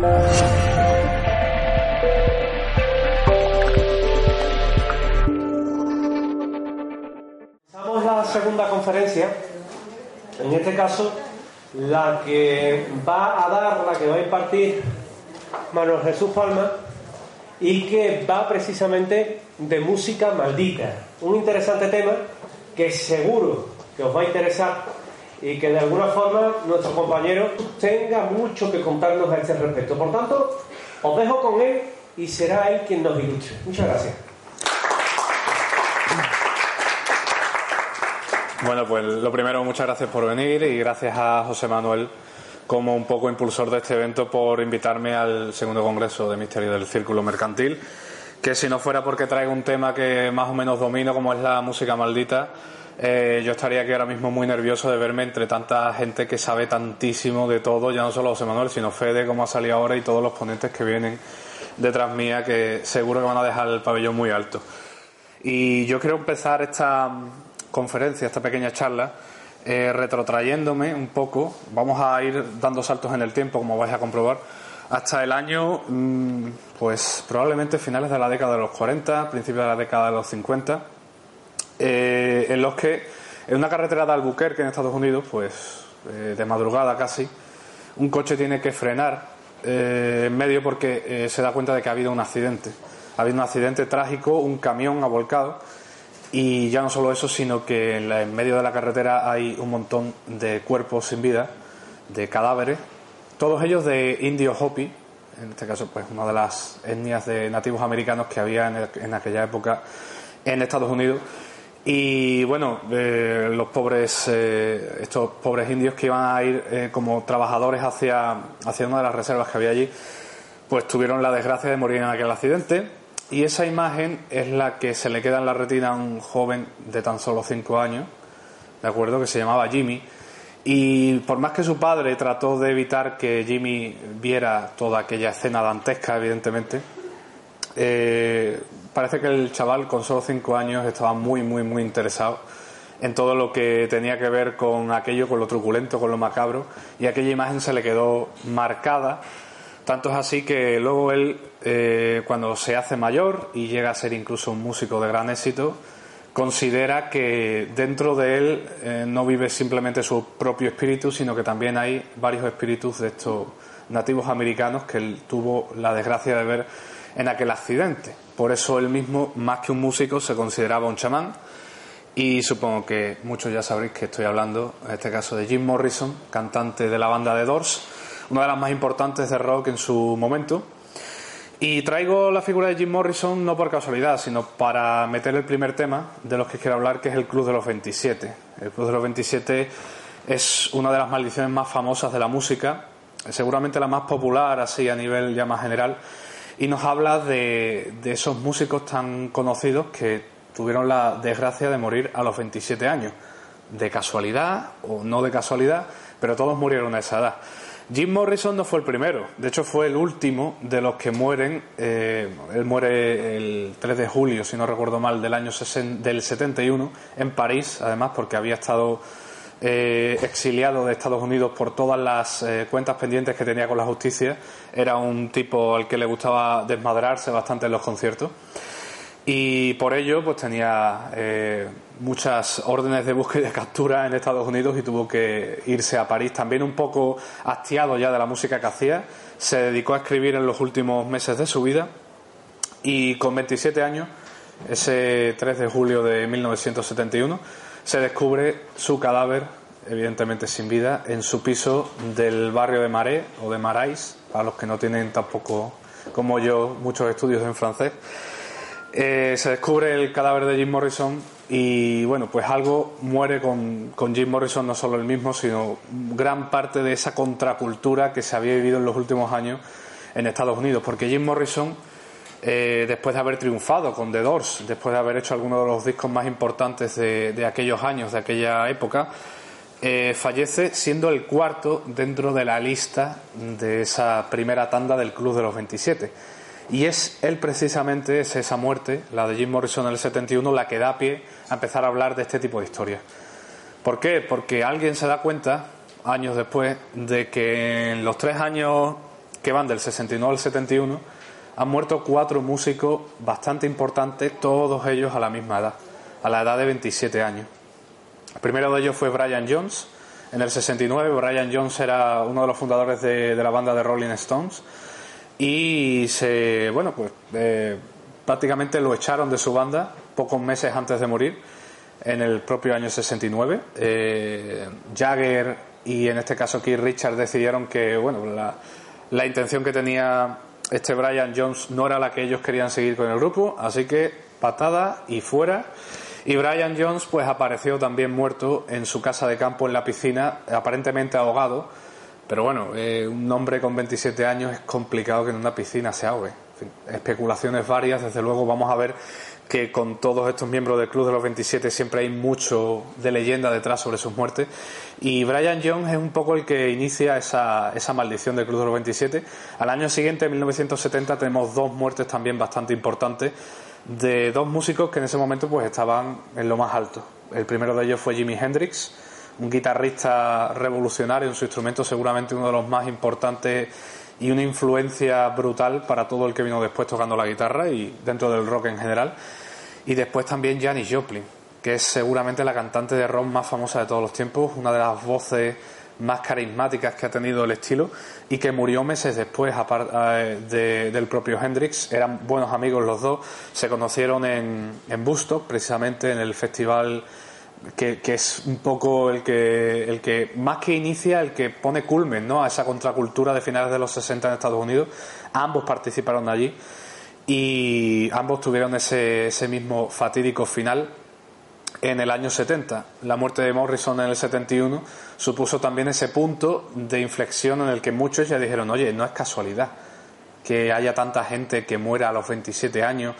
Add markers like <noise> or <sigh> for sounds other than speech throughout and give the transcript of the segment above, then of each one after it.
La segunda conferencia, en este caso la que va a dar, la que va a impartir Manuel Jesús Palma y que va precisamente de música maldita. Un interesante tema que seguro que os va a interesar y que de alguna forma nuestro compañero tenga mucho que contarnos a este respecto. Por tanto, os dejo con él y será él quien nos ilustre. Muchas gracias. Bueno, pues lo primero, muchas gracias por venir y gracias a José Manuel como un poco impulsor de este evento por invitarme al segundo congreso de Misterio del Círculo Mercantil, que si no fuera porque traigo un tema que más o menos domino, como es la música maldita, eh, yo estaría aquí ahora mismo muy nervioso de verme entre tanta gente que sabe tantísimo de todo, ya no solo José Manuel, sino Fede, como ha salido ahora, y todos los ponentes que vienen detrás mía, que seguro que van a dejar el pabellón muy alto. Y yo quiero empezar esta conferencia, esta pequeña charla, eh, retrotrayéndome un poco, vamos a ir dando saltos en el tiempo, como vais a comprobar, hasta el año, mm, pues probablemente finales de la década de los 40, principios de la década de los 50, eh, en los que en una carretera de Albuquerque, en Estados Unidos, pues eh, de madrugada casi, un coche tiene que frenar en medio porque se da cuenta de que ha habido un accidente. Ha habido un accidente trágico, un camión ha volcado y ya no solo eso, sino que en, medio de la carretera hay un montón de cuerpos sin vida, de cadáveres, todos ellos de indio Hopi, en este caso, pues una de las etnias de nativos americanos que había en, aquella época en Estados Unidos. Y bueno, eh, los pobres, eh, estos pobres indios que iban a ir eh, como trabajadores hacia, hacia una de las reservas que había allí, pues tuvieron la desgracia de morir en aquel accidente y esa imagen es la que se le queda en la retina a un joven de tan solo cinco años, ¿de acuerdo? Que se llamaba Jimmy. Y por más que su padre trató de evitar que Jimmy viera toda aquella escena dantesca, evidentemente, parece que el chaval con solo cinco años estaba muy, muy, muy interesado en todo lo que tenía que ver con aquello, con lo truculento, con lo macabro, y aquella imagen se le quedó marcada tanto es así que luego él, eh, cuando se hace mayor y llega a ser incluso un músico de gran éxito, considera que dentro de él eh, no vive simplemente su propio espíritu, sino que también hay varios espíritus de estos nativos americanos que él tuvo la desgracia de ver en aquel accidente. Por eso él mismo, más que un músico, se consideraba un chamán. Y supongo que muchos ya sabréis que estoy hablando, en este caso, de Jim Morrison, cantante de la banda de Doors una de las más importantes de rock en su momento. Y traigo la figura de Jim Morrison no por casualidad, sino para meter el primer tema de los que quiero hablar, que es el Club de los 27. El Club de los 27 es una de las maldiciones más famosas de la música, seguramente la más popular así a nivel ya más general, y nos habla de, de esos músicos tan conocidos que tuvieron la desgracia de morir a los 27 años, de casualidad o no de casualidad, pero todos murieron a esa edad. Jim Morrison no fue el primero, de hecho fue el último de los que mueren. Eh, él muere el 3 de julio, si no recuerdo mal, del año del 71 en París, además porque había estado eh, exiliado de Estados Unidos por todas las eh, cuentas pendientes que tenía con la justicia. Era un tipo al que le gustaba desmadrarse bastante en los conciertos y por ello pues tenía eh, muchas órdenes de búsqueda y de captura en Estados Unidos y tuvo que irse a París también un poco hastiado ya de la música que hacía se dedicó a escribir en los últimos meses de su vida y con 27 años ese 3 de julio de 1971 se descubre su cadáver evidentemente sin vida en su piso del barrio de Marais o de Marais para los que no tienen tampoco como yo muchos estudios en francés. Eh, se descubre el cadáver de Jim Morrison y bueno, pues algo muere con, Jim Morrison, no solo el mismo, sino gran parte de esa contracultura que se había vivido en los últimos años en Estados Unidos, porque Jim Morrison, eh, después de haber triunfado con The Doors, después de haber hecho algunos de los discos más importantes de, aquellos años, de aquella época, eh, fallece siendo el cuarto dentro de la lista de esa primera tanda del Club de los 27 y es él precisamente, es esa muerte, la de Jim Morrison en el 71, la que da pie a empezar a hablar de este tipo de historias. ¿Por qué? Porque alguien se da cuenta, años después, de que en los tres años que van del 69 al 71, han muerto cuatro músicos bastante importantes, todos ellos a la misma edad, a la edad de 27 años. El primero de ellos fue Brian Jones. En el 69, Brian Jones era uno de los fundadores de, la banda de Rolling Stones y se, bueno, pues eh, prácticamente lo echaron de su banda pocos meses antes de morir, en el propio año 69. Eh, Jagger y en este caso Keith Richards decidieron que, bueno, la, la intención que tenía este Brian Jones no era la que ellos querían seguir con el grupo, así que patada y fuera. Y Brian Jones pues apareció también muerto en su casa de campo en la piscina, aparentemente ahogado. Pero bueno, eh, un hombre con 27 años es complicado que en una piscina se ahogue. especulaciones varias, desde luego vamos a ver que con todos estos miembros del Club de los 27 siempre hay mucho de leyenda detrás sobre sus muertes. Y Brian Jones es un poco el que inicia esa, esa maldición del Club de los 27. Al año siguiente, en 1970, tenemos dos muertes también bastante importantes de dos músicos que en ese momento pues estaban en lo más alto. El primero de ellos fue Jimi Hendrix, un guitarrista revolucionario en su instrumento, seguramente uno de los más importantes y una influencia brutal para todo el que vino después tocando la guitarra y dentro del rock en general. Y después también Janis Joplin, que es seguramente la cantante de rock más famosa de todos los tiempos, una de las voces más carismáticas que ha tenido el estilo y que murió meses después eh, del propio Hendrix. Eran buenos amigos los dos, se conocieron en, en precisamente en el festival que, es un poco el que, el que, más que inicia, el que pone culmen ¿no? a esa contracultura de finales de los 60 en Estados Unidos. Ambos participaron allí y ambos tuvieron ese, ese mismo fatídico final en el año 70. La muerte de Morrison en el 71 supuso también ese punto de inflexión en el que muchos ya dijeron, oye, no es casualidad que haya tanta gente que muera a los 27 años.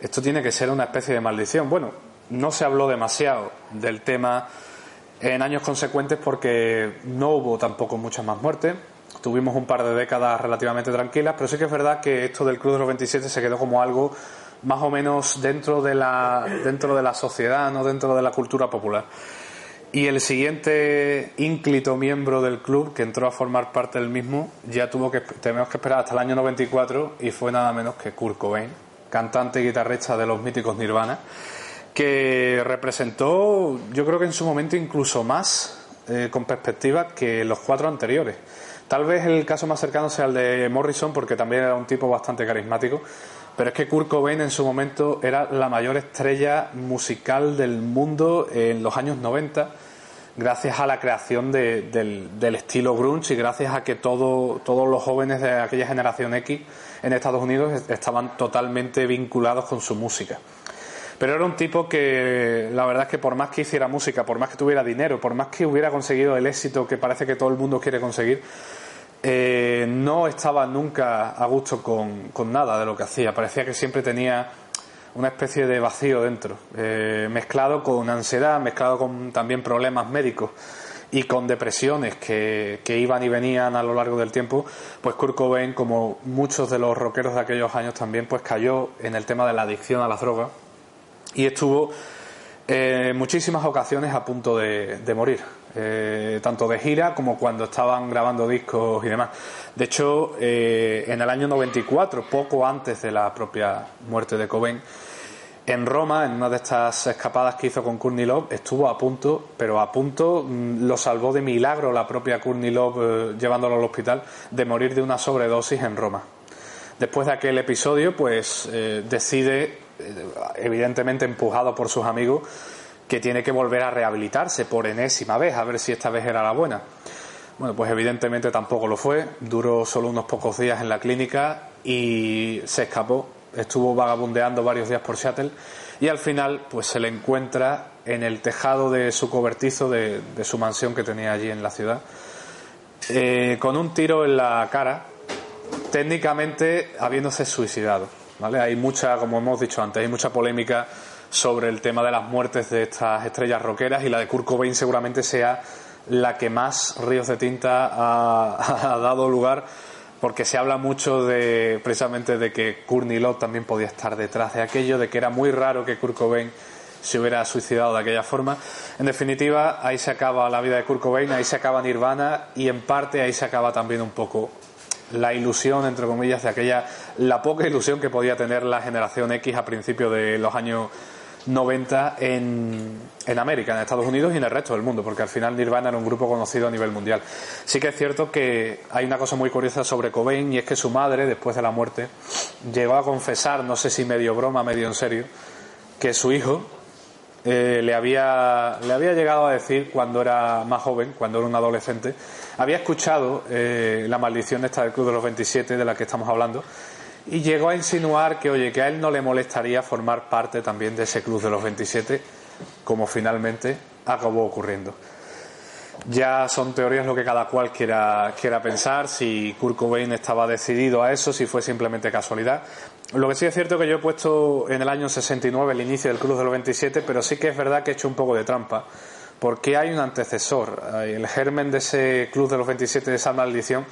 Esto tiene que ser una especie de maldición. Bueno, no se habló demasiado del tema en años consecuentes porque no hubo tampoco muchas más muertes. Tuvimos un par de décadas relativamente tranquilas, pero sí que es verdad que esto del Club de los 27 se quedó como algo más o menos dentro de la, dentro de la sociedad, no dentro de la cultura popular. Y el siguiente ínclito miembro del club que entró a formar parte del mismo ya tuvo que tenemos que esperar hasta el año 94 y fue nada menos que Kurt Cobain, cantante y guitarrista de los míticos Nirvana que representó, yo creo que en su momento incluso más eh, con perspectiva que los cuatro anteriores. Tal vez el caso más cercano sea el de Morrison, porque también era un tipo bastante carismático, pero es que Kurt Cobain en su momento era la mayor estrella musical del mundo en los años 90, gracias a la creación del, del, estilo grunge y gracias a que todo, todos los jóvenes de aquella generación X en Estados Unidos estaban totalmente vinculados con su música. Pero era un tipo que la verdad es que por más que hiciera música, por más que tuviera dinero, por más que hubiera conseguido el éxito que parece que todo el mundo quiere conseguir, eh, no estaba nunca a gusto con, nada de lo que hacía. Parecía que siempre tenía una especie de vacío dentro, eh, mezclado con ansiedad, mezclado con también problemas médicos y con depresiones que, que, iban y venían a lo largo del tiempo, pues Kurt Cobain, como muchos de los rockeros de aquellos años también, pues cayó en el tema de la adicción a las drogas y estuvo en muchísimas ocasiones a punto de, morir, eh, tanto de gira como cuando estaban grabando discos y demás. De hecho, eh, en el año 94, poco antes de la propia muerte de Cobain, en Roma, en una de estas escapadas que hizo con Courtney Love, estuvo a punto, pero a punto, mm, lo salvó de milagro la propia Courtney Love eh, llevándolo al hospital, de morir de una sobredosis en Roma. Después de aquel episodio, pues decide evidentemente empujado por sus amigos, que tiene que volver a rehabilitarse por enésima vez, a ver si esta vez era la buena. Bueno, pues evidentemente tampoco lo fue, duró solo unos pocos días en la clínica y se escapó, estuvo vagabundeando varios días por Seattle y al final pues se le encuentra en el tejado de su cobertizo de, su mansión que tenía allí en la ciudad, eh, con un tiro en la cara, técnicamente habiéndose suicidado. Hay mucha, como hemos dicho antes, hay mucha polémica sobre el tema de las muertes de estas estrellas rockeras y la de Kurt Cobain seguramente sea la que más ríos de tinta <laughs> ha, dado lugar porque se habla mucho de precisamente de que Courtney Love también podía estar detrás de aquello, de que era muy raro que Kurt Cobain se hubiera suicidado de aquella forma. En definitiva, ahí se acaba la vida de Kurt Cobain, ahí se acaba Nirvana y en parte ahí se acaba también un poco la ilusión, entre comillas, de aquella, la poca ilusión que podía tener la generación X a principios de los años 90 en, en, América, en Estados Unidos y en el resto del mundo, porque al final Nirvana era un grupo conocido a nivel mundial. Sí que es cierto que hay una cosa muy curiosa sobre Cobain y es que su madre, después de la muerte, llegó a confesar, no sé si medio broma, medio en serio, que su hijo eh, le, había, le había llegado a decir cuando era más joven, cuando era un adolescente, había escuchado eh, la maldición esta del Club de los 27 de la que estamos hablando y llegó a insinuar que, oye, que a él no le molestaría formar parte también de ese Club de los 27, como finalmente acabó ocurriendo. Ya son teorías lo que cada cual quiera, quiera pensar, si Kurt Cobain estaba decidido a eso, si fue simplemente casualidad. Lo que sí es cierto es que yo he puesto en el año 69 el inicio del Club de los 27, pero sí que es verdad que he hecho un poco de trampa, porque hay un antecesor. El germen de ese Club de los 27, de esa maldición,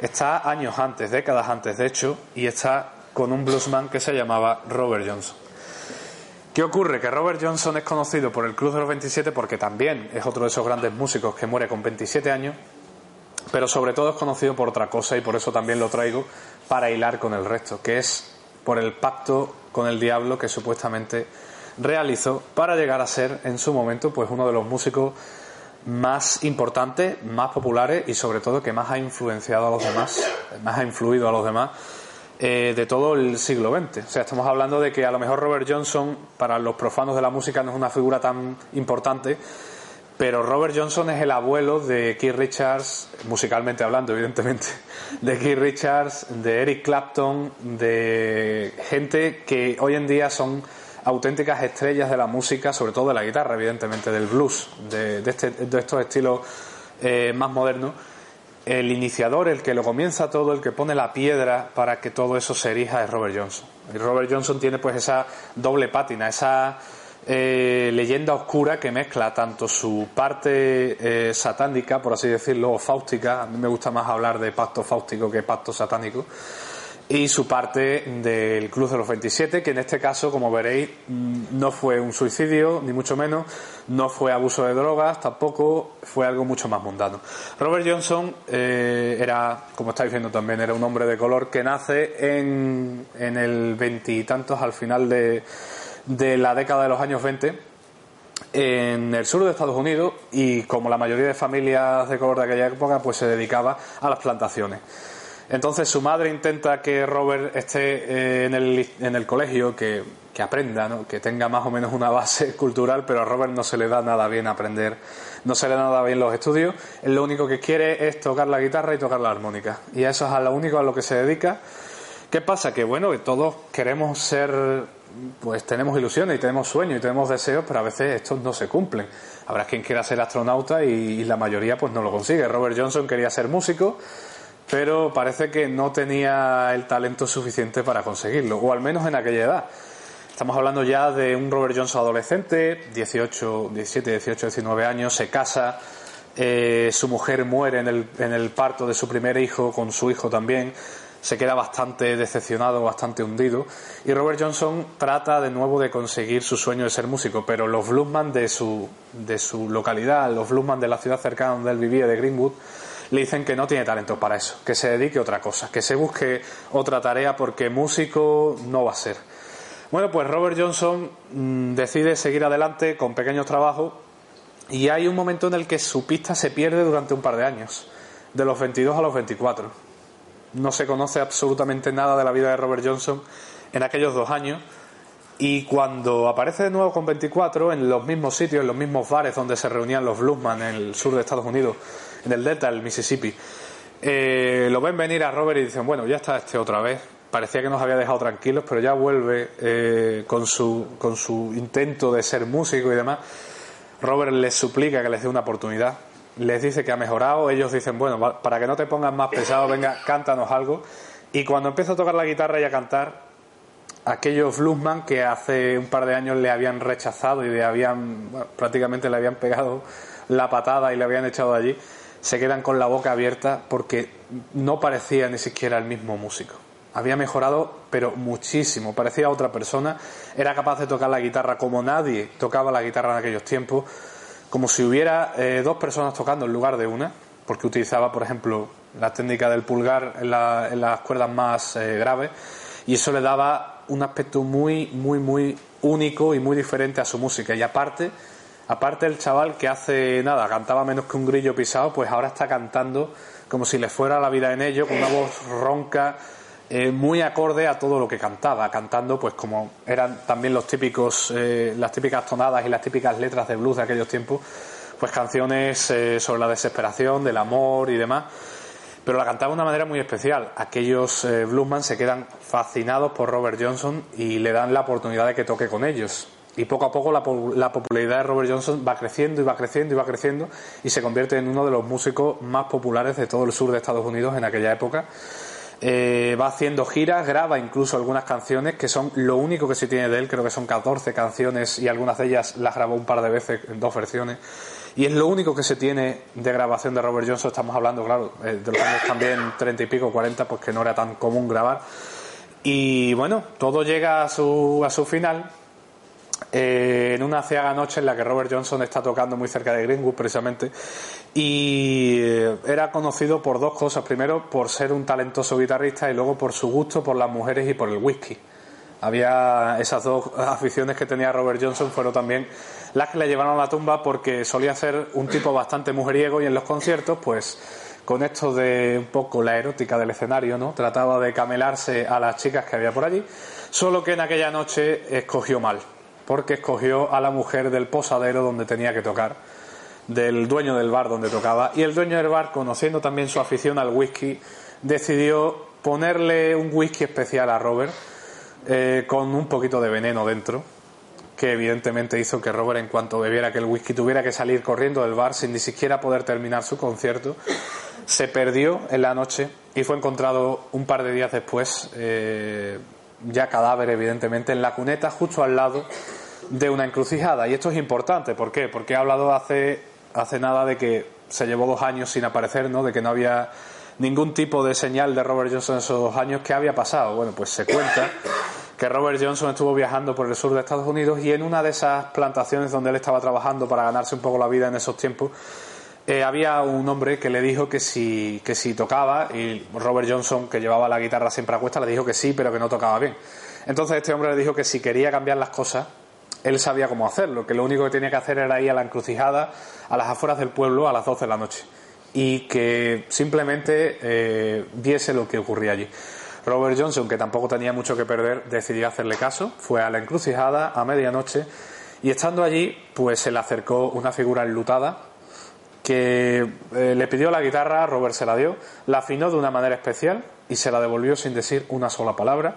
está años antes, décadas antes de hecho, y está con un bluesman que se llamaba Robert Johnson. ¿Qué ocurre? Que Robert Johnson es conocido por el Club de los 27 porque también es otro de esos grandes músicos que muere con 27 años, pero sobre todo es conocido por otra cosa y por eso también lo traigo para hilar con el resto, que es por el pacto con el diablo que supuestamente realizó para llegar a ser en su momento pues uno de los músicos más importantes, más populares y sobre todo que más ha influenciado a los demás, más ha influido a los demás eh, de todo el siglo XX. O sea, estamos hablando de que a lo mejor Robert Johnson, para los profanos de la música, no es una figura tan importante, pero Robert Johnson es el abuelo de Keith Richards, musicalmente hablando, evidentemente, <laughs> de Keith Richards, de Eric Clapton, de gente que hoy en día son auténticas estrellas de la música, sobre todo de la guitarra, evidentemente, del blues, de, este, estos estilos eh, más modernos. El iniciador, el que lo comienza todo, el que pone la piedra para que todo eso se erija es Robert Johnson. Y Robert Johnson tiene pues esa doble pátina, esa eh, leyenda oscura que mezcla tanto su parte eh, satánica, por así decirlo, o fáustica, a mí me gusta más hablar de pacto fáustico que pacto satánico, y su parte del Club de los 27, que en este caso, como veréis, mm, no fue un suicidio, ni mucho menos, no fue abuso de drogas, tampoco fue algo mucho más mundano. Robert Johnson eh, era, como estáis viendo también, era un hombre de color que nace en, en el veintitantos, al final de, de la década de los años 20 en el sur de Estados Unidos y como la mayoría de familias de color de aquella época pues se dedicaba a las plantaciones. Entonces su madre intenta que Robert esté eh, en, el, en, el, colegio, que, que aprenda, ¿no? que tenga más o menos una base <laughs> cultural, pero a Robert no se le da nada bien aprender, no se le da nada bien los estudios. Él lo único que quiere es tocar la guitarra y tocar la armónica. Y eso es a lo único a lo que se dedica. ¿Qué pasa? Que bueno, todos queremos ser, pues tenemos ilusiones y tenemos sueños y tenemos deseos, pero a veces estos no se cumplen. Habrá quien quiera ser astronauta y, y la mayoría pues no lo consigue. Robert Johnson quería ser músico pero parece que no tenía el talento suficiente para conseguirlo, o al menos en aquella edad. Estamos hablando ya de un Robert Johnson adolescente, 18, 17, 18, 19 años, se casa, eh, su mujer muere en el, en el parto de su primer hijo, con su hijo también, se queda bastante decepcionado, bastante hundido, y Robert Johnson trata de nuevo de conseguir su sueño de ser músico, pero los bluesman de su, de su localidad, los bluesman de la ciudad cercana donde él vivía, de Greenwood, le dicen que no tiene talento para eso, que se dedique a otra cosa, que se busque otra tarea porque músico no va a ser. Bueno, pues Robert Johnson mm, decide seguir adelante con pequeños trabajos y hay un momento en el que su pista se pierde durante un par de años, de los 22 a los 24. No se conoce absolutamente nada de la vida de Robert Johnson en aquellos dos años y cuando aparece de nuevo con 24 en los mismos sitios, en los mismos bares donde se reunían los bluesman en el sur de Estados Unidos, en el delta del Mississippi, eh, lo ven venir a Robert y dicen, bueno, ya está este otra vez. Parecía que nos había dejado tranquilos, pero ya vuelve eh, con, su, con su intento de ser músico y demás. Robert les suplica que les dé una oportunidad. Les dice que ha mejorado. Ellos dicen, bueno, para que no te pongas más pesado, venga, cántanos algo. Y cuando empieza a tocar la guitarra y a cantar, aquellos bluesman que hace un par de años le habían rechazado y le habían, prácticamente le habían pegado la patada y le habían echado allí, se quedan con la boca abierta porque no parecía ni siquiera el mismo músico. Había mejorado, pero muchísimo. Parecía otra persona. Era capaz de tocar la guitarra como nadie tocaba la guitarra en aquellos tiempos. Como si hubiera eh, dos personas tocando en lugar de una, porque utilizaba, por ejemplo, la técnica del pulgar en, las cuerdas más eh, graves, y eso le daba un aspecto muy, muy, muy único y muy diferente a su música. Y aparte, aparte el chaval que hace nada, cantaba menos que un grillo pisado, pues ahora está cantando como si le fuera la vida en ello, con una voz ronca, eh, muy acorde a todo lo que cantaba, cantando pues como eran también los típicos, eh, las típicas tonadas y las típicas letras de blues de aquellos tiempos, pues canciones eh, sobre la desesperación, del amor y demás, pero la cantaba de una manera muy especial. Aquellos bluesman se quedan fascinados por Robert Johnson y le dan la oportunidad de que toque con ellos. Y poco a poco la, la, popularidad de Robert Johnson va creciendo y va creciendo y va creciendo y se convierte en uno de los músicos más populares de todo el sur de Estados Unidos en aquella época eh, va haciendo giras, graba incluso algunas canciones que son lo único que se tiene de él, creo que son 14 canciones y algunas de ellas las grabó un par de veces en dos versiones. Y es lo único que se tiene de grabación de Robert Johnson, estamos hablando, claro, eh, de los años también 30 y pico, 40, pues que no era tan común grabar. Y bueno, todo llega a su, a su final eh, en una ciaga noche en la que Robert Johnson está tocando muy cerca de Greenwood precisamente y eh, era conocido por dos cosas. Primero, por ser un talentoso guitarrista y luego por su gusto por las mujeres y por el whisky. Había esas dos aficiones que tenía Robert Johnson, fueron también las que le llevaron a la tumba porque solía ser un tipo bastante mujeriego y en los conciertos, pues con esto de un poco la erótica del escenario, ¿no? Trataba de camelarse a las chicas que había por allí, solo que en aquella noche escogió mal porque escogió a la mujer del posadero donde tenía que tocar, del dueño del bar donde tocaba, y el dueño del bar, conociendo también su afición al whisky, decidió ponerle un whisky especial a Robert eh, con un poquito de veneno dentro, que evidentemente hizo que Robert, en cuanto bebiera aquel whisky, tuviera que salir corriendo del bar sin ni siquiera poder terminar su concierto. Se perdió en la noche y fue encontrado un par de días después, eh, ya cadáver, evidentemente, en la cuneta justo al lado de una encrucijada. Y esto es importante, ¿por qué? Porque he hablado hace, hace nada de que se llevó dos años sin aparecer, ¿no? De que no había ningún tipo de señal de Robert Johnson en esos dos años. ¿Qué había pasado? Bueno, pues se cuenta que Robert Johnson estuvo viajando por el sur de Estados Unidos y en una de esas plantaciones donde él estaba trabajando para ganarse un poco la vida en esos tiempos, eh, había un hombre que le dijo que si, que si tocaba, y Robert Johnson, que llevaba la guitarra siempre a cuesta, le dijo que sí, pero que no tocaba bien. Entonces este hombre le dijo que si quería cambiar las cosas, él sabía cómo hacerlo, que lo único que tenía que hacer era ir a la encrucijada, a las afueras del pueblo, a las 12 de la noche, y que simplemente eh, viese lo que ocurría allí. Robert Johnson, que tampoco tenía mucho que perder, decidió hacerle caso, fue a la encrucijada a medianoche y estando allí, pues se le acercó una figura enlutada que eh, le pidió la guitarra, Robert se la dio, la afinó de una manera especial y se la devolvió sin decir una sola palabra,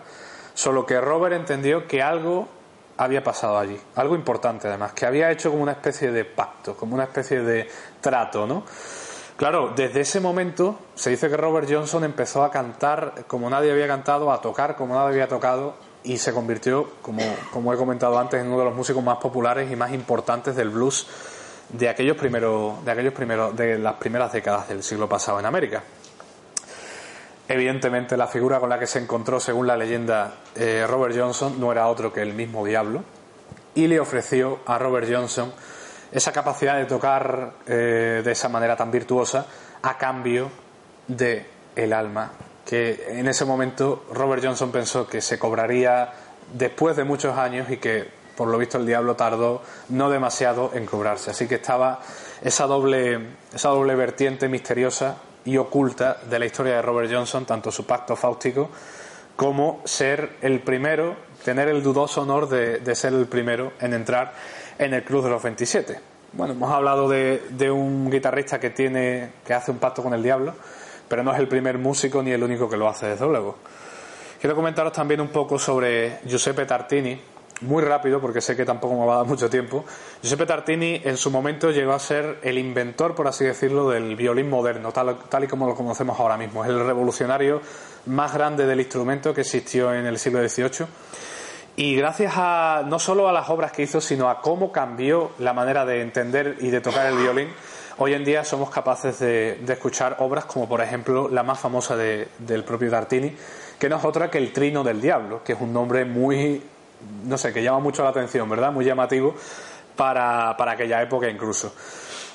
solo que Robert entendió que algo había pasado allí, algo importante además, que había hecho como una especie de pacto, como una especie de trato, ¿no? Claro, desde ese momento se dice que Robert Johnson empezó a cantar como nadie había cantado, a tocar como nadie había tocado y se convirtió, como, como he comentado antes, en uno de los músicos más populares y más importantes del blues de aquellos primeros, de aquellos primeros, de las primeras décadas del siglo pasado en América. Evidentemente, la figura con la que se encontró, según la leyenda, eh, Robert Johnson no era otro que el mismo diablo, y le ofreció a Robert Johnson esa capacidad de tocar eh, de esa manera tan virtuosa a cambio de el alma que en ese momento Robert Johnson pensó que se cobraría después de muchos años y que por lo visto el diablo tardó no demasiado en cobrarse. Así que estaba esa doble esa doble vertiente misteriosa y oculta de la historia de Robert Johnson, tanto su pacto fáustico como ser el primero, tener el dudoso honor de, ser el primero en entrar en el Club de los 27. Bueno, hemos hablado de, de, un guitarrista que tiene, que hace un pacto con el diablo, pero no es el primer músico ni el único que lo hace, desde luego. Quiero comentaros también un poco sobre Giuseppe Tartini, muy rápido, porque sé que tampoco me va a dar mucho tiempo. Giuseppe Tartini en su momento llegó a ser el inventor, por así decirlo, del violín moderno, tal, tal y como lo conocemos ahora mismo. Es el revolucionario más grande del instrumento que existió en el siglo XVIII. Y gracias a no solo a las obras que hizo, sino a cómo cambió la manera de entender y de tocar el violín, hoy en día somos capaces de, escuchar obras como, por ejemplo, la más famosa del propio Tartini, que no es otra que el Trino del Diablo, que es un nombre muy no sé, que llama mucho la atención, ¿verdad? Muy llamativo para, aquella época incluso.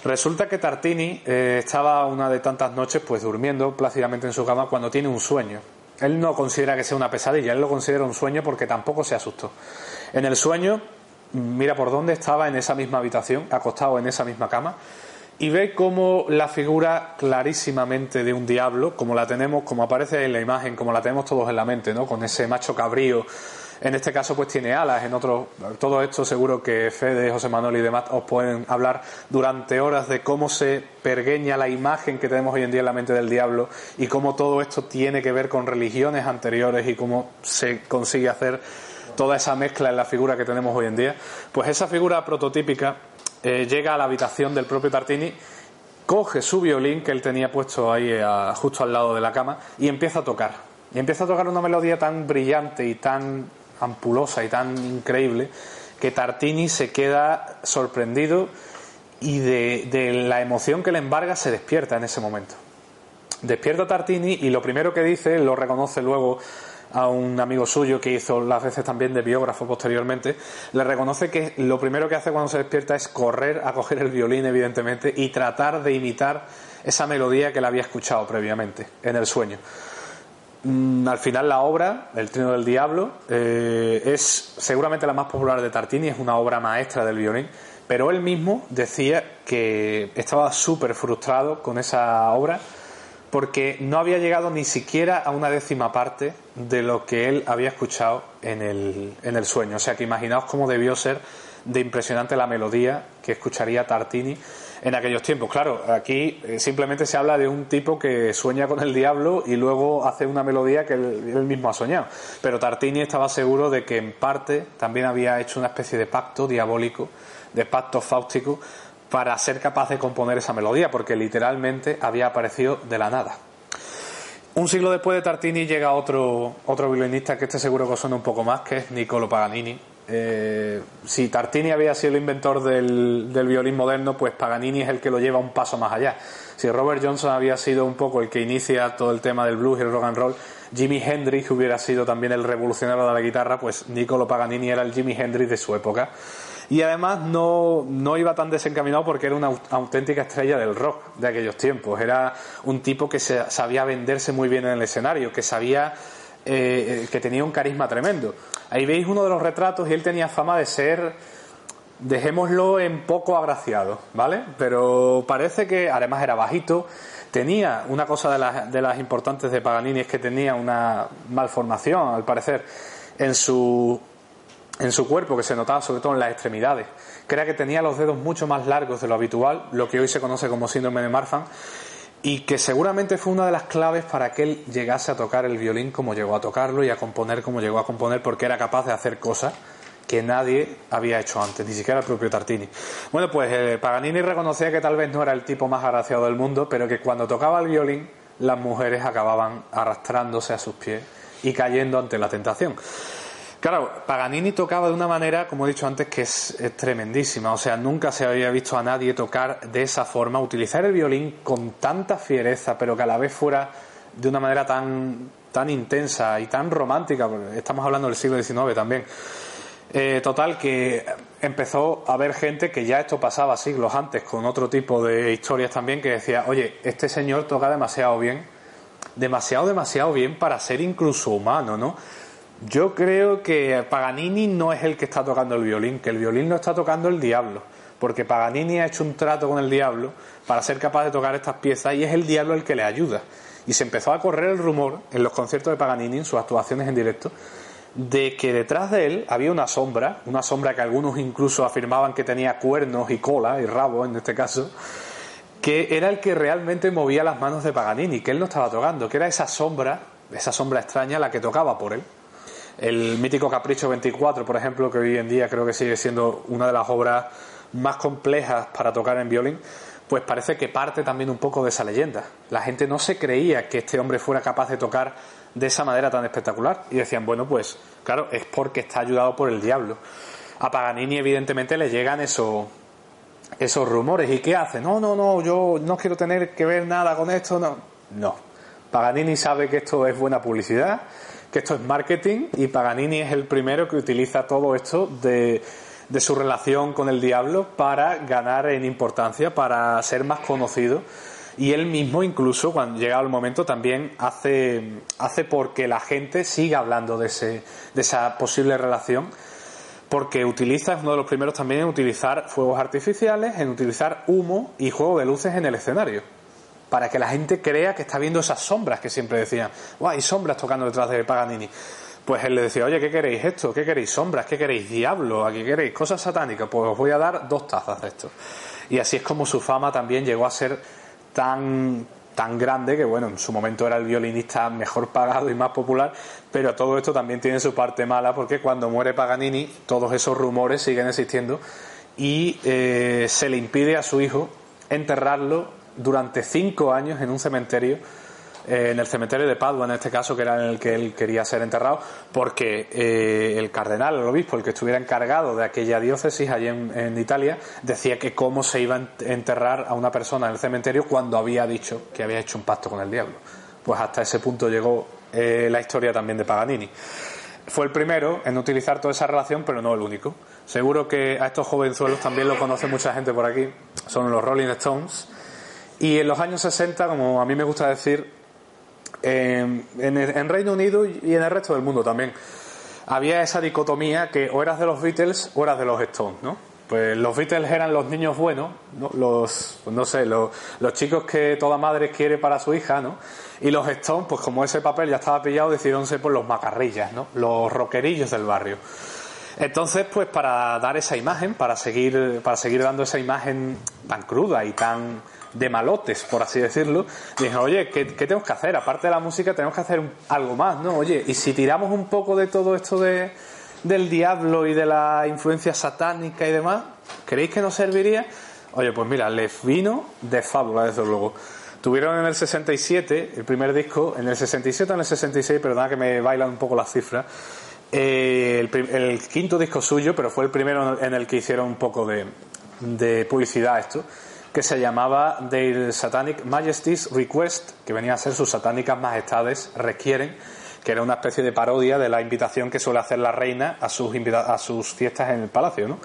Resulta que Tartini eh, estaba una de tantas noches pues durmiendo plácidamente en su cama cuando tiene un sueño. Él no considera que sea una pesadilla, él lo considera un sueño porque tampoco se asustó. En el sueño, mira por dónde estaba en esa misma habitación, acostado en esa misma cama, y ve como la figura clarísimamente de un diablo, como la tenemos, como aparece en la imagen, como la tenemos todos en la mente, ¿no? Con ese macho cabrío en este caso, pues tiene alas. En otro, todo esto seguro que Fede, José Manuel y demás os pueden hablar durante horas de cómo se pergueña la imagen que tenemos hoy en día en la mente del diablo y cómo todo esto tiene que ver con religiones anteriores y cómo se consigue hacer toda esa mezcla en la figura que tenemos hoy en día. Pues esa figura prototípica eh, llega a la habitación del propio Tartini coge su violín que él tenía puesto ahí eh, justo al lado de la cama y empieza a tocar. Y empieza a tocar una melodía tan brillante y tan ampulosa y tan increíble que Tartini se queda sorprendido y de, la emoción que le embarga se despierta en ese momento. Despierta Tartini y lo primero que dice, lo reconoce luego a un amigo suyo que hizo las veces también de biógrafo posteriormente, le reconoce que lo primero que hace cuando se despierta es correr a coger el violín, evidentemente, y tratar de imitar esa melodía que le había escuchado previamente en el sueño. Mm, al final la obra, El Trino del Diablo, eh, es seguramente la más popular de Tartini, es una obra maestra del violín, pero él mismo decía que estaba súper frustrado con esa obra porque no había llegado ni siquiera a una décima parte de lo que él había escuchado en el, en el sueño. O sea que imaginaos cómo debió ser de impresionante la melodía que escucharía Tartini en aquellos tiempos. Claro, aquí eh, simplemente se habla de un tipo que sueña con el diablo y luego hace una melodía que él, mismo ha soñado. Pero Tartini estaba seguro de que en parte también había hecho una especie de pacto diabólico, de pacto fáustico, para ser capaz de componer esa melodía, porque literalmente había aparecido de la nada. Un siglo después de Tartini llega otro, otro violinista que este seguro que suena un poco más, que es Niccolo Paganini, eh, si Tartini había sido el inventor del, violín moderno, pues Paganini es el que lo lleva un paso más allá. Si Robert Johnson había sido un poco el que inicia todo el tema del blues y el rock and roll, Jimi Hendrix hubiera sido también el revolucionario de la guitarra, pues Niccolo Paganini era el Jimi Hendrix de su época. Y además no, no iba tan desencaminado porque era una auténtica estrella del rock de aquellos tiempos. Era un tipo que sabía venderse muy bien en el escenario, que sabía eh, eh, que tenía un carisma tremendo. Ahí veis uno de los retratos y él tenía fama de ser, dejémoslo en poco agraciado, ¿vale? Pero parece que además era bajito, tenía una cosa de las, de las importantes de Paganini es que tenía una malformación, al parecer, en su, en su cuerpo que se notaba sobre todo en las extremidades, era que tenía los dedos mucho más largos de lo habitual, lo que hoy se conoce como síndrome de Marfan, y que seguramente fue una de las claves para que él llegase a tocar el violín como llegó a tocarlo y a componer como llegó a componer porque era capaz de hacer cosas que nadie había hecho antes, ni siquiera el propio Tartini. Bueno, pues eh, Paganini reconocía que tal vez no era el tipo más agraciado del mundo, pero que cuando tocaba el violín las mujeres acababan arrastrándose a sus pies y cayendo ante la tentación. Claro, Paganini tocaba de una manera, como he dicho antes, que es, tremendísima. O sea, nunca se había visto a nadie tocar de esa forma, utilizar el violín con tanta fiereza, pero que a la vez fuera de una manera tan, tan intensa y tan romántica. Estamos hablando del siglo XIX también. Eh, total, que empezó a haber gente que ya esto pasaba siglos antes con otro tipo de historias también que decía, oye, este señor toca demasiado bien, demasiado, demasiado bien para ser incluso humano, ¿no? Yo creo que Paganini no es el que está tocando el violín, que el violín lo está tocando el diablo, porque Paganini ha hecho un trato con el diablo para ser capaz de tocar estas piezas y es el diablo el que le ayuda. Y se empezó a correr el rumor en los conciertos de Paganini, en sus actuaciones en directo, de que detrás de él había una sombra, una sombra que algunos incluso afirmaban que tenía cuernos y cola y rabo en este caso, que era el que realmente movía las manos de Paganini, que él no estaba tocando, que era esa sombra, esa sombra extraña la que tocaba por él. El mítico Capricho 24, por ejemplo, que hoy en día creo que sigue siendo una de las obras más complejas para tocar en violín, pues parece que parte también un poco de esa leyenda. La gente no se creía que este hombre fuera capaz de tocar de esa manera tan espectacular y decían, bueno, pues claro, es porque está ayudado por el diablo. A Paganini evidentemente le llegan esos esos rumores y qué hace? No, no, no, yo no quiero tener que ver nada con esto, no. No. Paganini sabe que esto es buena publicidad que esto es marketing y Paganini es el primero que utiliza todo esto de, su relación con el diablo para ganar en importancia, para ser más conocido. Y él mismo, incluso, cuando llega el momento, también hace, hace porque la gente siga hablando de, ese, de esa posible relación porque utiliza, es uno de los primeros también en utilizar fuegos artificiales, en utilizar humo y juego de luces en el escenario, para que la gente crea que está viendo esas sombras que siempre decían, ¡guau! Hay sombras tocando detrás de Paganini. Pues él le decía, oye, ¿qué queréis esto? ¿Qué queréis sombras? ¿Qué queréis diablo? ¿A qué queréis cosas satánicas? Pues os voy a dar dos tazas de esto. Y así es como su fama también llegó a ser tan, tan grande que, bueno, en su momento era el violinista mejor pagado y más popular, pero todo esto también tiene su parte mala porque cuando muere Paganini todos esos rumores siguen existiendo y eh, se le impide a su hijo enterrarlo durante cinco años en un cementerio eh, en el cementerio de Padua, en este caso, que era en el que él quería ser enterrado, porque eh, el cardenal, el obispo, el que estuviera encargado de aquella diócesis allí en, Italia, decía que cómo se iba a enterrar a una persona en el cementerio cuando había dicho que había hecho un pacto con el diablo. Pues hasta ese punto llegó eh, la historia también de Paganini. Fue el primero en utilizar toda esa relación, pero no el único. Seguro que a estos jovenzuelos también lo conoce mucha gente por aquí. Son los Rolling Stones. Y en los años 60, como a mí me gusta decir, en, Reino Unido y en el resto del mundo también. Había esa dicotomía que o eras de los Beatles o eras de los Stones, ¿no? Pues los Beatles eran los niños buenos, ¿no? los, pues no sé, los, los, chicos que toda madre quiere para su hija, ¿no? Y los Stones, pues como ese papel ya estaba pillado, decidieron ser por los macarrillas, ¿no? Los rockerillos del barrio. Entonces, pues para dar esa imagen, para seguir, para seguir dando esa imagen tan cruda y tan, de malotes, por así decirlo, dije, oye, ¿qué, tenemos que hacer? Aparte de la música, tenemos que hacer algo más, ¿no? Oye, y si tiramos un poco de todo esto de, del diablo y de la influencia satánica y demás, ¿creéis que nos serviría? Oye, pues mira, les vino de fábula, desde luego. Tuvieron en el 67 el primer disco, en el 67 o en el 66, perdona que me bailan un poco las cifras, eh, el, quinto disco suyo, pero fue el primero en el que hicieron un poco de, de publicidad esto que se llamaba The Satanic Majesty's Request, que venía a ser sus satánicas majestades requieren, que era una especie de parodia de la invitación que suele hacer la reina a sus, a sus fiestas en el palacio, ¿no?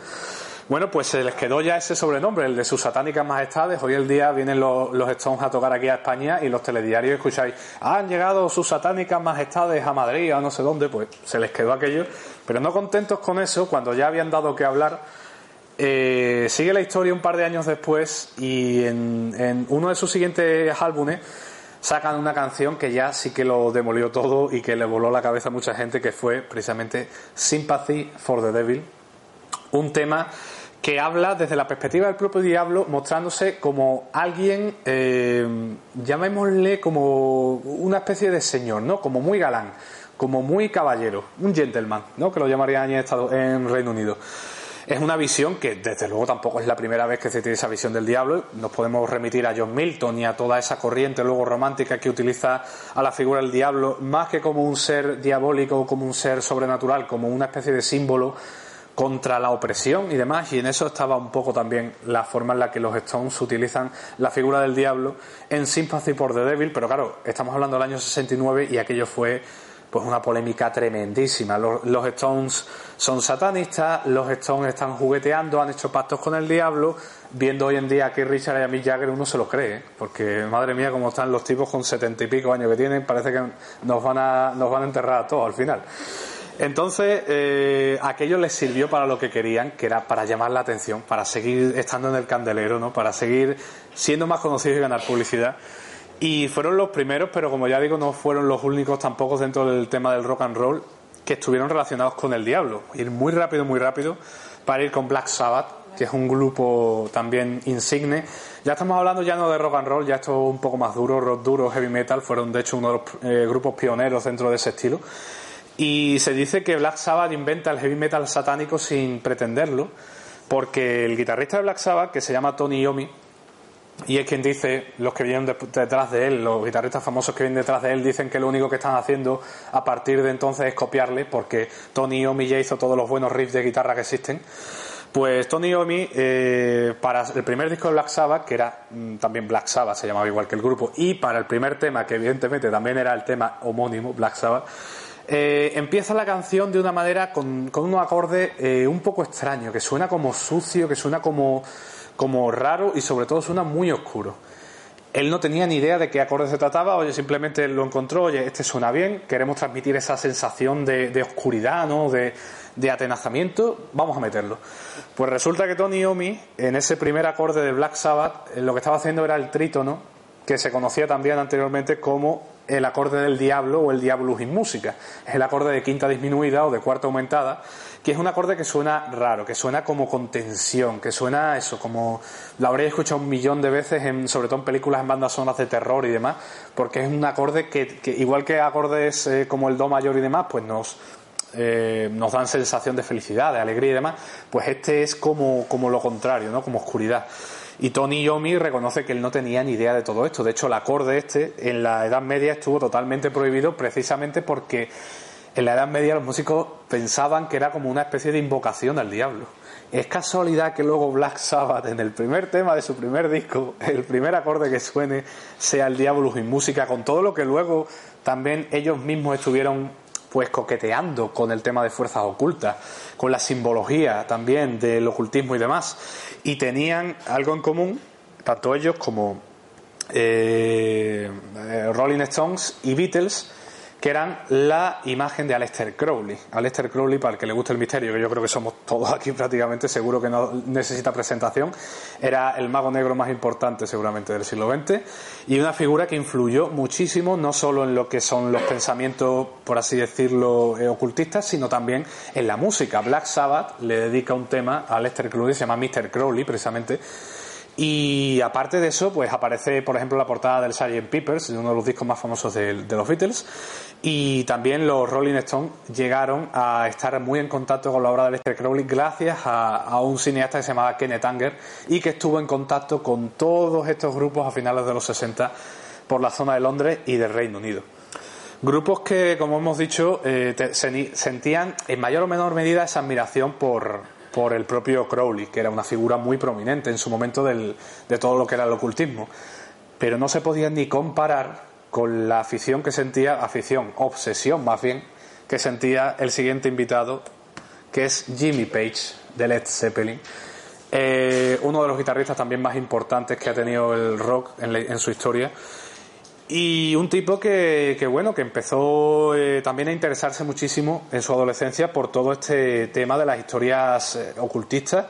Bueno, pues se les quedó ya ese sobrenombre, el de sus satánicas majestades. Hoy el día vienen los, Stones a tocar aquí a España y los telediarios escucháis, han llegado sus satánicas majestades a Madrid, a no sé dónde, pues se les quedó aquello. Pero no contentos con eso, cuando ya habían dado que hablar, eh, sigue la historia un par de años después y en, uno de sus siguientes álbumes sacan una canción que ya sí que lo demolió todo y que le voló la cabeza a mucha gente, que fue precisamente Sympathy for the Devil, un tema que habla desde la perspectiva del propio diablo, mostrándose como alguien, eh, llamémosle como una especie de señor, ¿no? Como muy galán, como muy caballero, un gentleman, ¿no? Que lo llamarían en, en Reino Unido. Es una visión que, desde luego, tampoco es la primera vez que se tiene esa visión del diablo. Nos podemos remitir a John Milton y a toda esa corriente luego romántica que utiliza a la figura del diablo más que como un ser diabólico o como un ser sobrenatural, como una especie de símbolo contra la opresión y demás, y en eso estaba un poco también la forma en la que los Stones utilizan la figura del diablo en Sympathy por the Devil, pero claro, estamos hablando del año 69 y aquello fue pues una polémica tremendísima. Los, Stones son satanistas, los Stones están jugueteando, han hecho pactos con el diablo. Viendo hoy en día que Richard y a Mick Jagger uno se lo cree, ¿eh? porque madre mía, como están los tipos con setenta y pico años que tienen, parece que nos van a, nos van a enterrar a todos al final. Entonces, eh, aquello les sirvió para lo que querían, que era para llamar la atención, para seguir estando en el candelero, ¿no? para seguir siendo más conocidos y ganar publicidad. Y fueron los primeros, pero como ya digo, no fueron los únicos tampoco dentro del tema del rock and roll que estuvieron relacionados con el diablo. Ir muy rápido, muy rápido, para ir con Black Sabbath, que es un grupo también insigne. Ya estamos hablando ya no de rock and roll, ya esto un poco más duro, rock duro, heavy metal, fueron de hecho uno de los eh, grupos pioneros dentro de ese estilo. Y se dice que Black Sabbath inventa el heavy metal satánico sin pretenderlo, porque el guitarrista de Black Sabbath, que se llama Tony Iommi, y es quien dice, los que vienen detrás de él, los guitarristas famosos que vienen detrás de él, dicen que lo único que están haciendo a partir de entonces es copiarle, porque Tony Iommi ya hizo todos los buenos riffs de guitarra que existen. Pues Tony Iommi, eh, para el primer disco de Black Sabbath, que era mm, también Black Sabbath, se llamaba igual que el grupo, y para el primer tema, que evidentemente también era el tema homónimo, Black Sabbath, Eh, empieza la canción de una manera con, con unos acordes eh, un poco extraños, que suena como sucio, que suena como, como raro y sobre todo suena muy oscuro. Él no tenía ni idea de qué acorde se trataba, oye, simplemente lo encontró, oye, este suena bien, queremos transmitir esa sensación de, oscuridad, ¿no? De, de atenazamiento, vamos a meterlo. Pues resulta que Tony Iommi, en ese primer acorde de Black Sabbath, eh, lo que estaba haciendo era el trítono, que se conocía también anteriormente como el acorde del diablo o el diabolus in música. Es el acorde de quinta disminuida o de cuarta aumentada, que es un acorde que suena raro, que suena como con tensión, que suena eso, como lo habréis escuchado un millón de veces, en, sobre todo en películas en bandas sonoras de terror y demás, porque es un acorde que, igual que acordes eh, como el do mayor y demás, pues nos, eh, nos dan sensación de felicidad, de alegría y demás, pues este es como, como lo contrario, ¿no? Como oscuridad. Y Tony Yomi reconoce que él no tenía ni idea de todo esto. De hecho, el acorde este en la Edad Media estuvo totalmente prohibido precisamente porque en la Edad Media los músicos pensaban que era como una especie de invocación al diablo. Es casualidad que luego Black Sabbath, en el primer tema de su primer disco, el primer acorde que suene sea el diablo en música, con todo lo que luego también ellos mismos estuvieron pues coqueteando con el tema de fuerzas ocultas, con la simbología también del ocultismo y demás. Y tenían algo en común, tanto ellos como eh, eh, Rolling Stones y Beatles, que eran la imagen de Aleister Crowley. Aleister Crowley, para el que le guste el misterio, que yo creo que somos todos aquí prácticamente, seguro que no necesita presentación, era el mago negro más importante seguramente del siglo XX y una figura que influyó muchísimo no solo en lo que son los pensamientos, por así decirlo, eh, ocultistas, sino también en la música. Black Sabbath le dedica un tema a Aleister Crowley, se llama Mr. Crowley precisamente, y aparte de eso, pues aparece, por ejemplo, la portada del Sgt. Peppers, de uno de los discos más famosos de, los Beatles. Y también los Rolling Stones llegaron a estar muy en contacto con la obra de Lester Crowley gracias a, un cineasta que se llamaba Kenneth Anger y que estuvo en contacto con todos estos grupos a finales de los 60 por la zona de Londres y del Reino Unido. Grupos que, como hemos dicho, eh, sentían en mayor o menor medida esa admiración por, por el propio Crowley, que era una figura muy prominente en su momento del, de todo lo que era el ocultismo. Pero no se podía ni comparar con la afición que sentía, afición, obsesión más bien, que sentía el siguiente invitado, que es Jimmy Page, de Led Zeppelin. Eh, uno de los guitarristas también más importantes que ha tenido el rock en su historia y un tipo que, que bueno, que empezó eh, también a interesarse muchísimo en su adolescencia por todo este tema de las historias eh, ocultistas,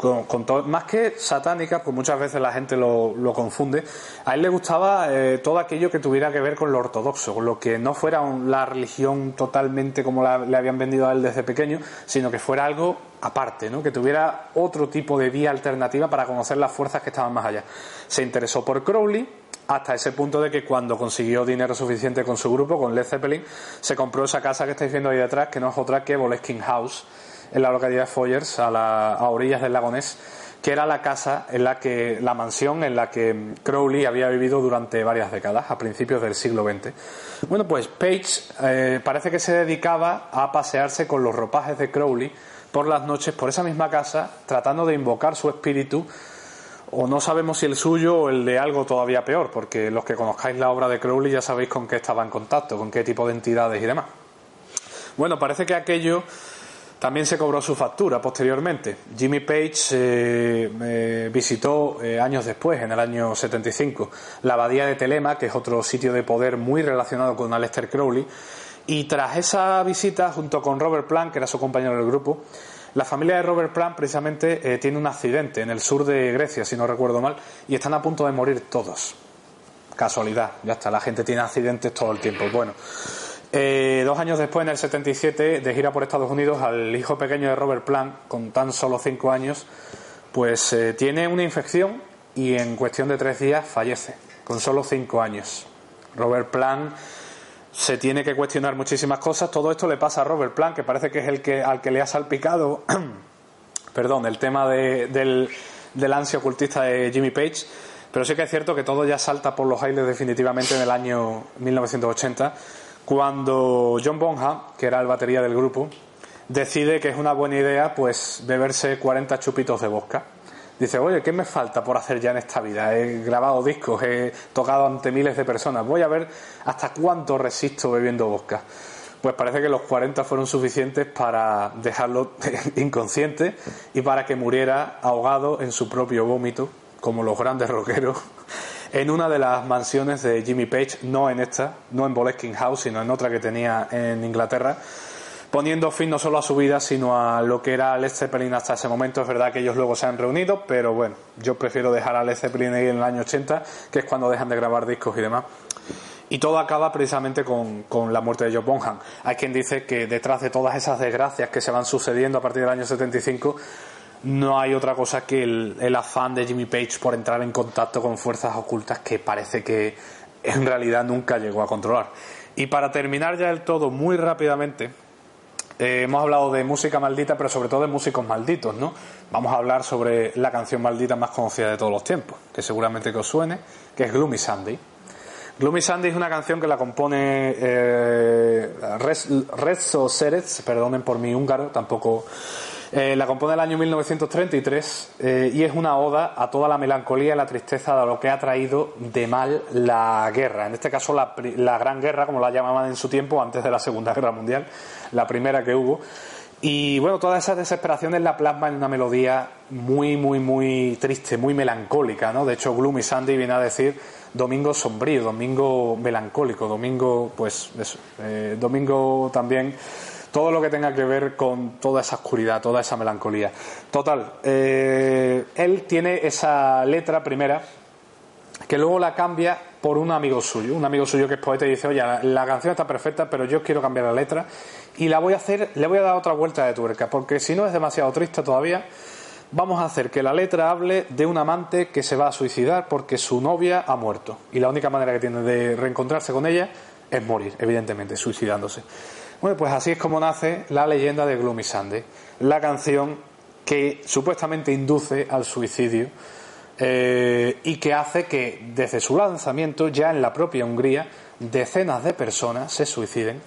con, más que satánicas, pues muchas veces la gente lo, lo confunde. A él le gustaba eh, todo aquello que tuviera que ver con lo ortodoxo, con lo que no fuera la religión totalmente como le habían vendido a él desde pequeño, sino que fuera algo aparte, ¿no? que tuviera otro tipo de vía alternativa para conocer las fuerzas que estaban más allá. Se interesó por Crowley hasta ese punto de que cuando consiguió dinero suficiente con su grupo, con Led Zeppelin, se compró esa casa que estáis viendo ahí detrás, que no es otra que Boleskine House, en la localidad de Foyers, a, a orillas del lago que era la casa en la que, la mansión en la que Crowley había vivido durante varias décadas, a principios del siglo XX. Bueno, pues Page eh, parece que se dedicaba a pasearse con los ropajes de Crowley por las noches por esa misma casa, tratando de invocar su espíritu o no sabemos si el suyo o el de algo todavía peor, porque los que conozcáis la obra de Crowley ya sabéis con qué estaba en contacto, con qué tipo de entidades y demás. Bueno, parece que aquello también se cobró su factura posteriormente. Jimmy Page eh, visitó eh, años después, en el año 75, la abadía de Telema, que es otro sitio de poder muy relacionado con Aleister Crowley, y tras esa visita, junto con Robert Plant, que era su compañero del grupo, la familia de Robert Plant precisamente eh, tiene un accidente en el sur de Grecia, si no recuerdo mal, y están a punto de morir todos. Casualidad, ya está, la gente tiene accidentes todo el tiempo. Bueno, eh, dos años después, en el 77, de gira por Estados Unidos, al hijo pequeño de Robert Plant, con tan solo cinco años, pues eh, tiene una infección y en cuestión de tres días fallece, con solo cinco años. Robert Plant se tiene que cuestionar muchísimas cosas. Todo esto le pasa a Robert Plant, que parece que es el que al que le ha salpicado, <clears throat> perdón, el tema del, del ansia ocultista de Jimmy Page. Pero sí que es cierto que todo ya salta por los aires definitivamente en el año 1980, cuando John Bonham, que era el batería del grupo, decide que es una buena idea pues beberse 40 chupitos de vodka dice, oye, ¿qué me falta por hacer ya en esta vida? He grabado discos, he tocado ante miles de personas, voy a ver hasta cuánto resisto bebiendo vodka. pues parece que los 40 fueron suficientes para dejarlo <laughs> inconsciente y para que muriera ahogado en su propio vómito, como los grandes rockeros, en una de las mansiones de Jimmy Page, no en esta, no en Boleskine House, sino en otra que tenía en Inglaterra, poniendo fin no solo a su vida, sino a lo que era Led Zeppelin hasta ese momento. Es verdad que ellos luego se han reunido, pero bueno, yo prefiero dejar a Led Zeppelin ahí en el año 80, que es cuando dejan de grabar discos y demás. Y todo acaba precisamente con, la muerte de Joe Bonham. Hay quien dice que detrás de todas esas desgracias que se van sucediendo a partir del año 75, no hay otra cosa que el, afán de Jimmy Page por entrar en contacto con fuerzas ocultas que parece que en realidad nunca llegó a controlar. Y para terminar ya del todo, muy rápidamente, eh, hemos hablado de música maldita, pero sobre todo de músicos malditos, ¿no? Vamos a hablar sobre la canción maldita más conocida de todos los tiempos, que seguramente que os suene, que es Gloomy Sandy. Gloomy Sandy es una canción que la compone eh, Serez, perdonen por mi húngaro, tampoco eh, la compone el año 1933 eh, y es una oda a toda la melancolía y la tristeza de lo que ha traído de mal la guerra. En este caso, la, la Gran Guerra, como la llamaban en su tiempo, antes de la Segunda Guerra Mundial, la primera que hubo. Y bueno, todas esas desesperaciones la plasma en una melodía muy, muy, muy triste, muy melancólica, ¿no? De hecho, Gloomy Sandy viene a decir domingo sombrío, domingo melancólico, domingo, pues eso, eh, domingo también todo lo que tenga que ver con toda esa oscuridad, toda esa melancolía. Total, eh, él tiene esa letra primera que luego la cambia por un amigo suyo, un amigo suyo que es poeta y dice, oye, la, canción está perfecta, pero yo quiero cambiar la letra y la voy a hacer, le voy a dar otra vuelta de tuerca, porque si no es demasiado triste todavía, vamos a hacer que la letra hable de un amante que se va a suicidar porque su novia ha muerto y la única manera que tiene de reencontrarse con ella es morir, evidentemente, suicidándose. Bueno, pues así es como nace la leyenda de Gloomy Sunday, la canción que supuestamente induce al suicidio eh, y que hace que desde su lanzamiento ya en la propia Hungría decenas de personas se suiciden.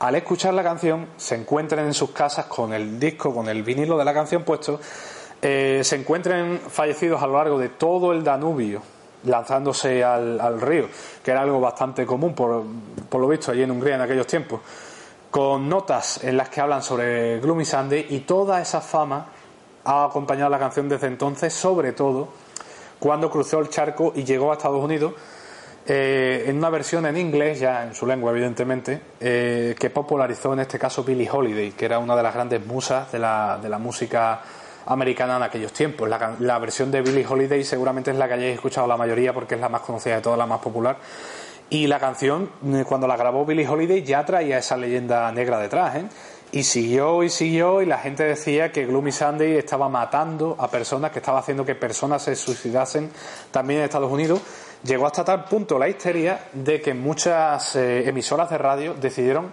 Al escuchar la canción se encuentren en sus casas con el disco, con el vinilo de la canción puesto, eh, se encuentren fallecidos a lo largo de todo el Danubio, lanzándose al, río, que era algo bastante común por, por lo visto allí en Hungría en aquellos tiempos con notas en las que hablan sobre Gloomy Sunday y toda esa fama ha acompañado la canción desde entonces, sobre todo cuando cruzó el charco y llegó a Estados Unidos eh, en una versión en inglés, ya en su lengua evidentemente, eh, que popularizó en este caso Billie Holiday, que era una de las grandes musas de la, de la música americana en aquellos tiempos. La, la versión de Billie Holiday seguramente es la que hayáis escuchado la mayoría porque es la más conocida de todas, la más popular. Y la canción, eh, cuando la grabó Billie Holiday, ya traía esa leyenda negra detrás, ¿eh? Y siguió y siguió y la gente decía que Gloomy Sunday estaba matando a personas, que estaba haciendo que personas se suicidasen también en Estados Unidos. Llegó hasta tal punto la histeria de que muchas eh, emisoras de radio decidieron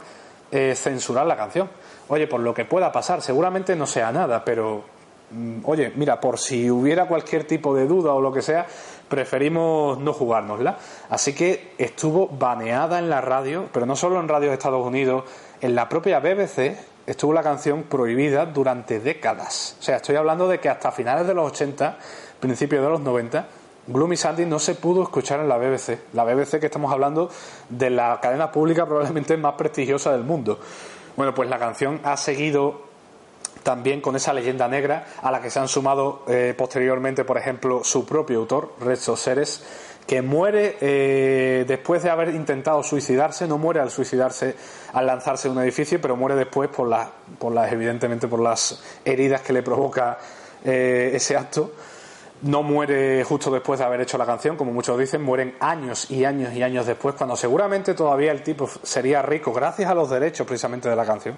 eh, censurar la canción. Oye, por lo que pueda pasar, seguramente no sea nada, pero mm, oye, mira, por si hubiera cualquier tipo de duda o lo que sea, preferimos no jugárnosla. Así que estuvo baneada en la radio, pero no solo en radio de Estados Unidos, en la propia BBC estuvo la canción prohibida durante décadas. O sea, estoy hablando de que hasta finales de los 80, principios de los 90, Gloomy Sandy no se pudo escuchar en la BBC. La BBC que estamos hablando de la cadena pública probablemente más prestigiosa del mundo. Bueno, pues la canción ha seguido también con esa leyenda negra a la que se han sumado eh, posteriormente, por ejemplo, su propio autor, Rezo Seres, que muere eh, después de haber intentado suicidarse, no muere al suicidarse, al lanzarse de un edificio, pero muere después por las, por las evidentemente por las heridas que le provoca eh, ese acto. No muere justo después de haber hecho la canción, como muchos dicen, mueren años y años y años después, cuando seguramente todavía el tipo sería rico gracias a los derechos precisamente de la canción.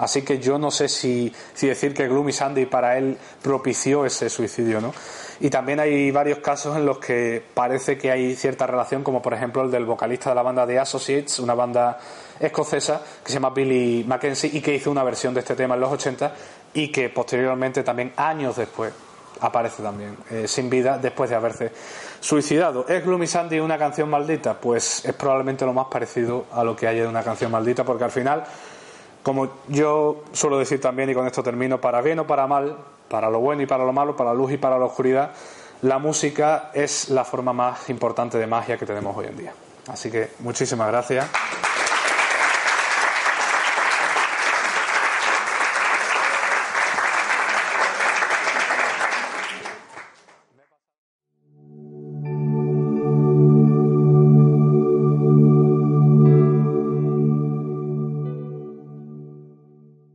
Así que yo no sé si, decir que Gloomy Sandy para él propició ese suicidio, ¿no? Y también hay varios casos en los que parece que hay cierta relación, como por ejemplo el del vocalista de la banda The Associates, una banda escocesa que se llama Billy Mackenzie y que hizo una versión de este tema en los 80 y que posteriormente, también años después, aparece también eh, sin vida después de haberse suicidado. ¿Es Gloomy Sandy una canción maldita? Pues es probablemente lo más parecido a lo que hay de una canción maldita, porque al final como yo suelo decir también, y con esto termino, para bien o para mal, para lo bueno y para lo malo, para la luz y para la oscuridad, la música es la forma más importante de magia que tenemos hoy en día. Así que muchísimas gracias.